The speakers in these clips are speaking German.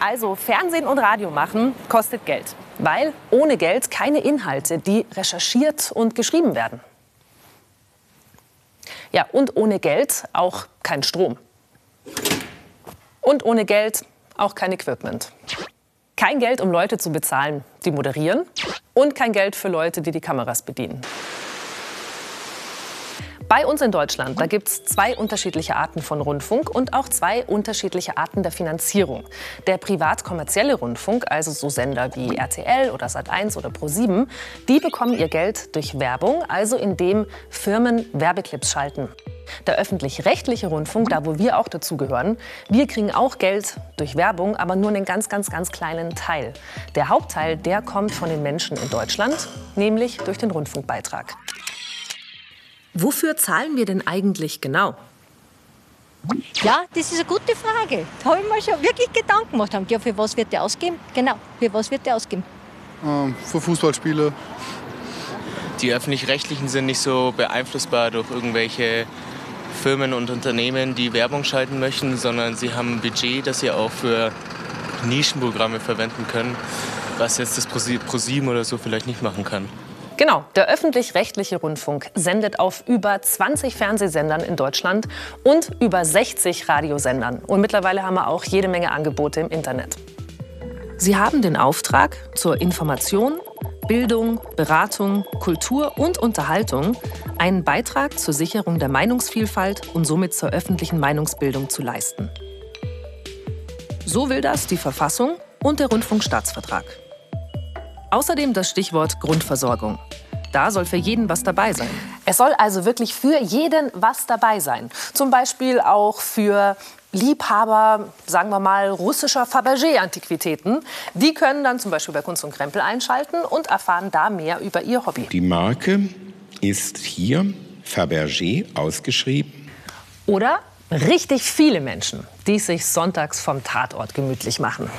Also Fernsehen und Radio machen kostet Geld, weil ohne Geld keine Inhalte, die recherchiert und geschrieben werden. Ja, und ohne Geld auch kein Strom. Und ohne Geld auch kein Equipment. Kein Geld, um Leute zu bezahlen, die moderieren. Und kein Geld für Leute, die die Kameras bedienen. Bei uns in Deutschland, da gibt es zwei unterschiedliche Arten von Rundfunk und auch zwei unterschiedliche Arten der Finanzierung. Der privat-kommerzielle Rundfunk, also so Sender wie RTL oder Sat1 oder Pro7, die bekommen ihr Geld durch Werbung, also indem Firmen Werbeclips schalten. Der öffentlich-rechtliche Rundfunk, da wo wir auch dazugehören, wir kriegen auch Geld durch Werbung, aber nur einen ganz, ganz, ganz kleinen Teil. Der Hauptteil, der kommt von den Menschen in Deutschland, nämlich durch den Rundfunkbeitrag. Wofür zahlen wir denn eigentlich genau? Ja, das ist eine gute Frage. Da habe ich mir schon wirklich Gedanken gemacht. Ja, für was wird der ausgeben? Genau, für was wird der ausgeben? Ähm, für Fußballspiele. Die öffentlich-rechtlichen sind nicht so beeinflussbar durch irgendwelche Firmen und Unternehmen, die Werbung schalten möchten, sondern sie haben ein Budget, das sie auch für Nischenprogramme verwenden können, was jetzt das ProSieben oder so vielleicht nicht machen kann. Genau, der öffentlich-rechtliche Rundfunk sendet auf über 20 Fernsehsendern in Deutschland und über 60 Radiosendern. Und mittlerweile haben wir auch jede Menge Angebote im Internet. Sie haben den Auftrag, zur Information, Bildung, Beratung, Kultur und Unterhaltung einen Beitrag zur Sicherung der Meinungsvielfalt und somit zur öffentlichen Meinungsbildung zu leisten. So will das die Verfassung und der Rundfunkstaatsvertrag. Außerdem das Stichwort Grundversorgung. Da soll für jeden was dabei sein. Es soll also wirklich für jeden was dabei sein. Zum Beispiel auch für Liebhaber, sagen wir mal, russischer Fabergé-Antiquitäten. Die können dann zum Beispiel bei Kunst und Krempel einschalten und erfahren da mehr über ihr Hobby. Die Marke ist hier Fabergé ausgeschrieben. Oder richtig viele Menschen, die sich sonntags vom Tatort gemütlich machen.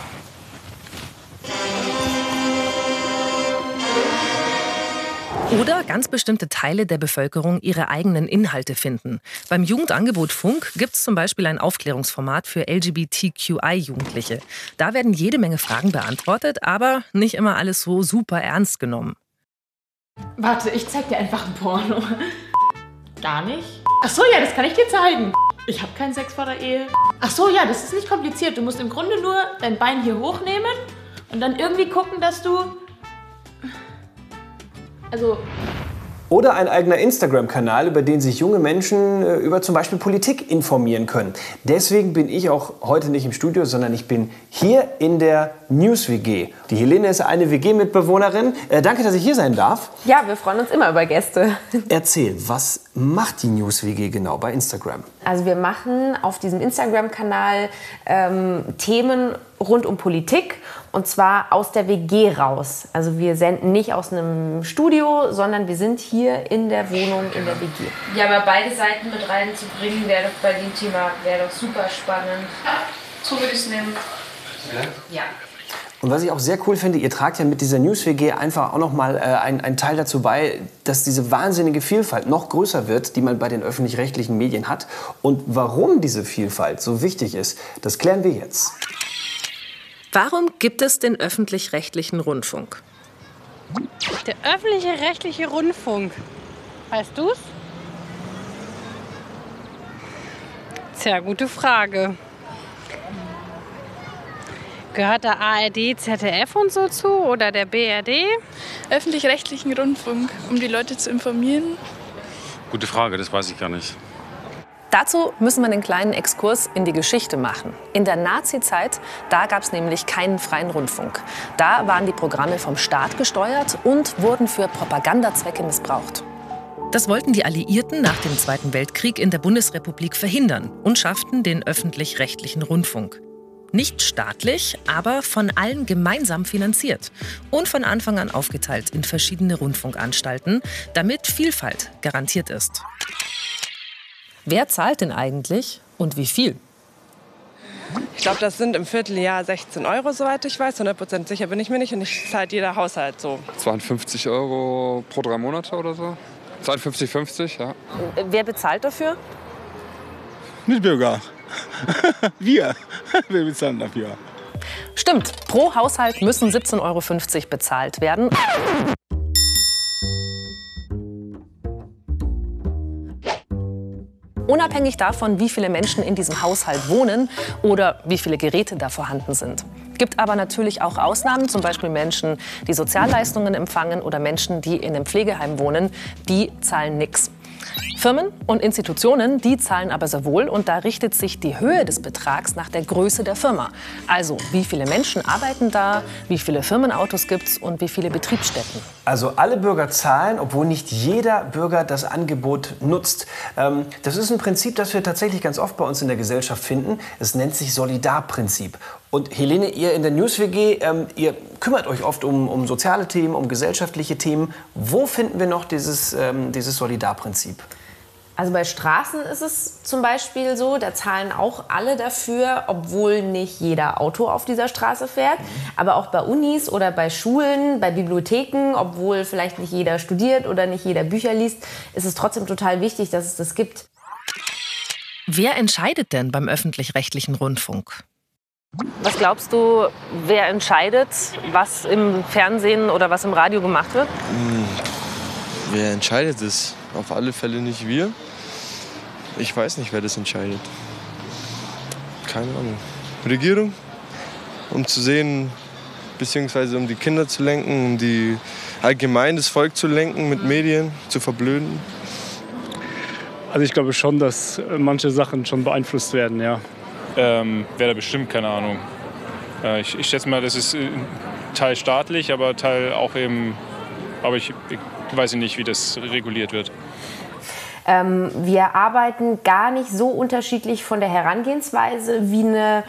Oder ganz bestimmte Teile der Bevölkerung ihre eigenen Inhalte finden. Beim Jugendangebot Funk gibt es zum Beispiel ein Aufklärungsformat für LGBTQI-Jugendliche. Da werden jede Menge Fragen beantwortet, aber nicht immer alles so super ernst genommen. Warte, ich zeig dir einfach ein Porno. Gar nicht? Ach so, ja, das kann ich dir zeigen. Ich habe keinen Sex vor der Ehe. Ach so, ja, das ist nicht kompliziert. Du musst im Grunde nur dein Bein hier hochnehmen und dann irgendwie gucken, dass du also oder ein eigener Instagram-Kanal, über den sich junge Menschen äh, über zum Beispiel Politik informieren können. Deswegen bin ich auch heute nicht im Studio, sondern ich bin hier in der News WG. Die Helene ist eine WG-Mitbewohnerin. Äh, danke, dass ich hier sein darf. Ja, wir freuen uns immer über Gäste. Erzähl, was macht die News WG genau bei Instagram? Also wir machen auf diesem Instagram-Kanal ähm, Themen rund um Politik und zwar aus der WG raus. Also wir senden nicht aus einem Studio, sondern wir sind hier in der Wohnung in der WG. Ja, aber beide Seiten mit reinzubringen, wäre doch bei dem Thema wäre doch super spannend. So würde ich es nehmen. Ja. ja. Und was ich auch sehr cool finde, ihr tragt ja mit dieser News WG einfach auch noch mal äh, einen Teil dazu bei, dass diese wahnsinnige Vielfalt noch größer wird, die man bei den öffentlich-rechtlichen Medien hat. Und warum diese Vielfalt so wichtig ist, das klären wir jetzt. Warum gibt es den öffentlich-rechtlichen Rundfunk? Der öffentliche rechtliche Rundfunk. Weißt du's? Tja, gute Frage. Gehört der ARD, ZDF und so zu oder der BRD? Öffentlich-rechtlichen Rundfunk, um die Leute zu informieren. Gute Frage, das weiß ich gar nicht. Dazu müssen wir einen kleinen Exkurs in die Geschichte machen. In der Nazi-Zeit, da gab es nämlich keinen freien Rundfunk. Da waren die Programme vom Staat gesteuert und wurden für Propagandazwecke missbraucht. Das wollten die Alliierten nach dem Zweiten Weltkrieg in der Bundesrepublik verhindern und schafften den öffentlich-rechtlichen Rundfunk. Nicht staatlich, aber von allen gemeinsam finanziert und von Anfang an aufgeteilt in verschiedene Rundfunkanstalten, damit Vielfalt garantiert ist. Wer zahlt denn eigentlich und wie viel? Ich glaube, das sind im Vierteljahr 16 Euro, soweit ich weiß. 100% sicher bin ich mir nicht und ich zahlt jeder Haushalt so. 52 Euro pro drei Monate oder so. 52, 50, ja. Wer bezahlt dafür? Mitbürger. Wir. Wir bezahlen dafür. Stimmt, pro Haushalt müssen 17,50 Euro bezahlt werden. Unabhängig davon, wie viele Menschen in diesem Haushalt wohnen oder wie viele Geräte da vorhanden sind. Gibt aber natürlich auch Ausnahmen, zum Beispiel Menschen, die Sozialleistungen empfangen oder Menschen, die in einem Pflegeheim wohnen, die zahlen nichts. Firmen und Institutionen, die zahlen aber sehr wohl und da richtet sich die Höhe des Betrags nach der Größe der Firma. Also wie viele Menschen arbeiten da, wie viele Firmenautos gibt es und wie viele Betriebsstätten. Also alle Bürger zahlen, obwohl nicht jeder Bürger das Angebot nutzt. Ähm, das ist ein Prinzip, das wir tatsächlich ganz oft bei uns in der Gesellschaft finden. Es nennt sich Solidarprinzip. Und Helene, ihr in der News-WG, ähm, ihr kümmert euch oft um, um, soziale Themen, um gesellschaftliche Themen. Wo finden wir noch dieses, ähm, dieses Solidarprinzip? Also bei Straßen ist es zum Beispiel so, da zahlen auch alle dafür, obwohl nicht jeder Auto auf dieser Straße fährt. Aber auch bei Unis oder bei Schulen, bei Bibliotheken, obwohl vielleicht nicht jeder studiert oder nicht jeder Bücher liest, ist es trotzdem total wichtig, dass es das gibt. Wer entscheidet denn beim öffentlich-rechtlichen Rundfunk? Was glaubst du, wer entscheidet, was im Fernsehen oder was im Radio gemacht wird? Hm, wer entscheidet es? Auf alle Fälle nicht wir. Ich weiß nicht, wer das entscheidet. Keine Ahnung. Regierung, um zu sehen, beziehungsweise um die Kinder zu lenken, um die allgemein das Volk zu lenken mit Medien, zu verblöden. Also ich glaube schon, dass manche Sachen schon beeinflusst werden, ja. Ähm, Wäre da bestimmt, keine Ahnung. Äh, ich, ich schätze mal, das ist äh, Teil staatlich, aber Teil auch eben. Aber ich, ich weiß nicht, wie das reguliert wird. Ähm, wir arbeiten gar nicht so unterschiedlich von der Herangehensweise wie eine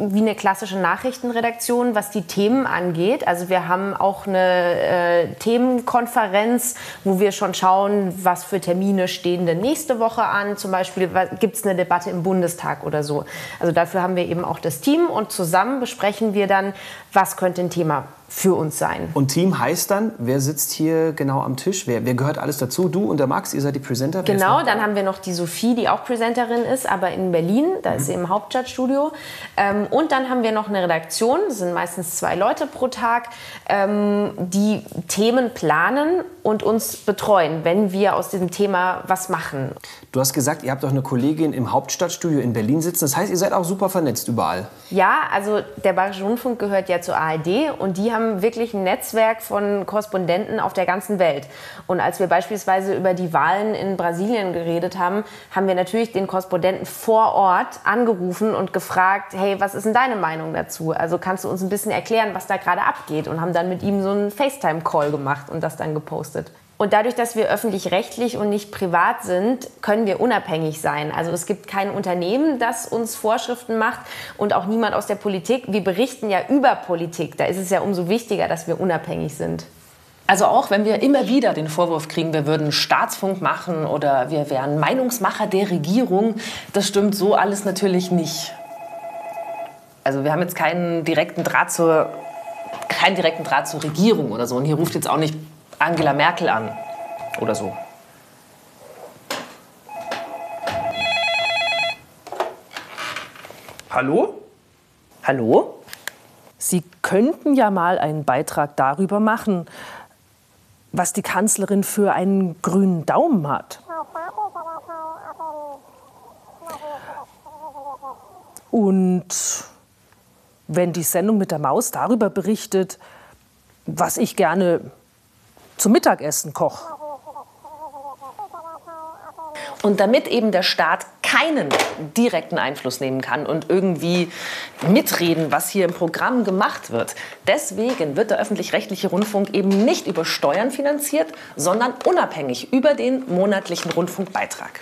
wie eine klassische Nachrichtenredaktion, was die Themen angeht. Also wir haben auch eine äh, Themenkonferenz, wo wir schon schauen, was für Termine stehen denn nächste Woche an. Zum Beispiel gibt es eine Debatte im Bundestag oder so. Also dafür haben wir eben auch das Team und zusammen besprechen wir dann, was könnte ein Thema für uns sein. Und Team heißt dann, wer sitzt hier genau am Tisch? Wer, wer gehört alles dazu? Du und der Max, ihr seid die Presenter? Genau, dann haben wir noch die Sophie, die auch Presenterin ist, aber in Berlin, da mhm. ist sie im Hauptstadtstudio. Ähm, und dann haben wir noch eine Redaktion, das sind meistens zwei Leute pro Tag, ähm, die Themen planen und uns betreuen, wenn wir aus diesem Thema was machen. Du hast gesagt, ihr habt auch eine Kollegin im Hauptstadtstudio in Berlin sitzen. Das heißt, ihr seid auch super vernetzt überall. Ja, also der Bayerische Rundfunk gehört ja zur ARD und die haben wirklich ein Netzwerk von Korrespondenten auf der ganzen Welt. Und als wir beispielsweise über die Wahlen in Brasilien geredet haben, haben wir natürlich den Korrespondenten vor Ort angerufen und gefragt, hey, was ist denn deine Meinung dazu? Also kannst du uns ein bisschen erklären, was da gerade abgeht? Und haben dann mit ihm so einen FaceTime-Call gemacht und das dann gepostet. Und dadurch, dass wir öffentlich-rechtlich und nicht privat sind, können wir unabhängig sein. Also es gibt kein Unternehmen, das uns Vorschriften macht und auch niemand aus der Politik. Wir berichten ja über Politik. Da ist es ja umso wichtiger, dass wir unabhängig sind. Also auch wenn wir immer wieder den Vorwurf kriegen, wir würden Staatsfunk machen oder wir wären Meinungsmacher der Regierung, das stimmt so alles natürlich nicht. Also wir haben jetzt keinen direkten Draht zur, keinen direkten Draht zur Regierung oder so. Und hier ruft jetzt auch nicht Angela Merkel an oder so. Hallo? Hallo? Sie könnten ja mal einen Beitrag darüber machen, was die Kanzlerin für einen grünen Daumen hat. Und wenn die Sendung mit der Maus darüber berichtet, was ich gerne zum Mittagessen koche. Und damit eben der Staat keinen direkten Einfluss nehmen kann und irgendwie mitreden, was hier im Programm gemacht wird. Deswegen wird der öffentlich-rechtliche Rundfunk eben nicht über Steuern finanziert, sondern unabhängig über den monatlichen Rundfunkbeitrag.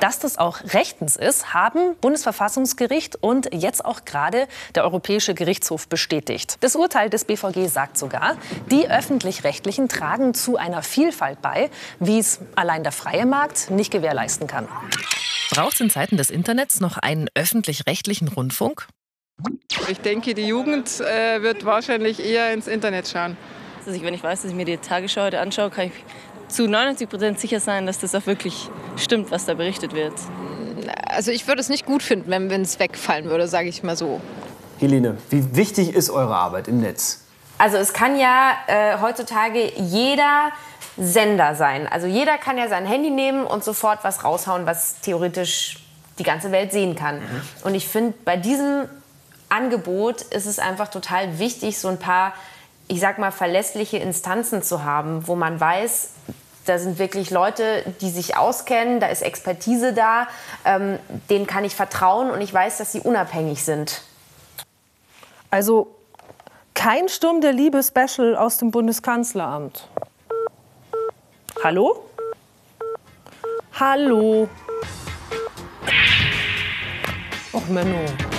Dass das auch rechtens ist, haben Bundesverfassungsgericht und jetzt auch gerade der Europäische Gerichtshof bestätigt. Das Urteil des BVG sagt sogar, die öffentlich-rechtlichen tragen zu einer Vielfalt bei, wie es allein der freie Markt nicht gewährleisten kann. Braucht es in Zeiten des Internets noch einen öffentlich-rechtlichen Rundfunk? Ich denke, die Jugend äh, wird wahrscheinlich eher ins Internet schauen. Also wenn ich weiß, dass ich mir die Tagesschau heute anschaue, kann ich zu 99 Prozent sicher sein, dass das auch wirklich stimmt, was da berichtet wird. Also ich würde es nicht gut finden, wenn es wegfallen würde, sage ich mal so. Helene, wie wichtig ist eure Arbeit im Netz? Also es kann ja äh, heutzutage jeder Sender sein. Also jeder kann ja sein Handy nehmen und sofort was raushauen, was theoretisch die ganze Welt sehen kann. Und ich finde, bei diesem Angebot ist es einfach total wichtig, so ein paar, ich sag mal, verlässliche Instanzen zu haben, wo man weiß, da sind wirklich Leute, die sich auskennen, da ist Expertise da, ähm, denen kann ich vertrauen und ich weiß, dass sie unabhängig sind. Also kein Sturm der Liebe Special aus dem Bundeskanzleramt. Hallo? Hallo? Och Menno.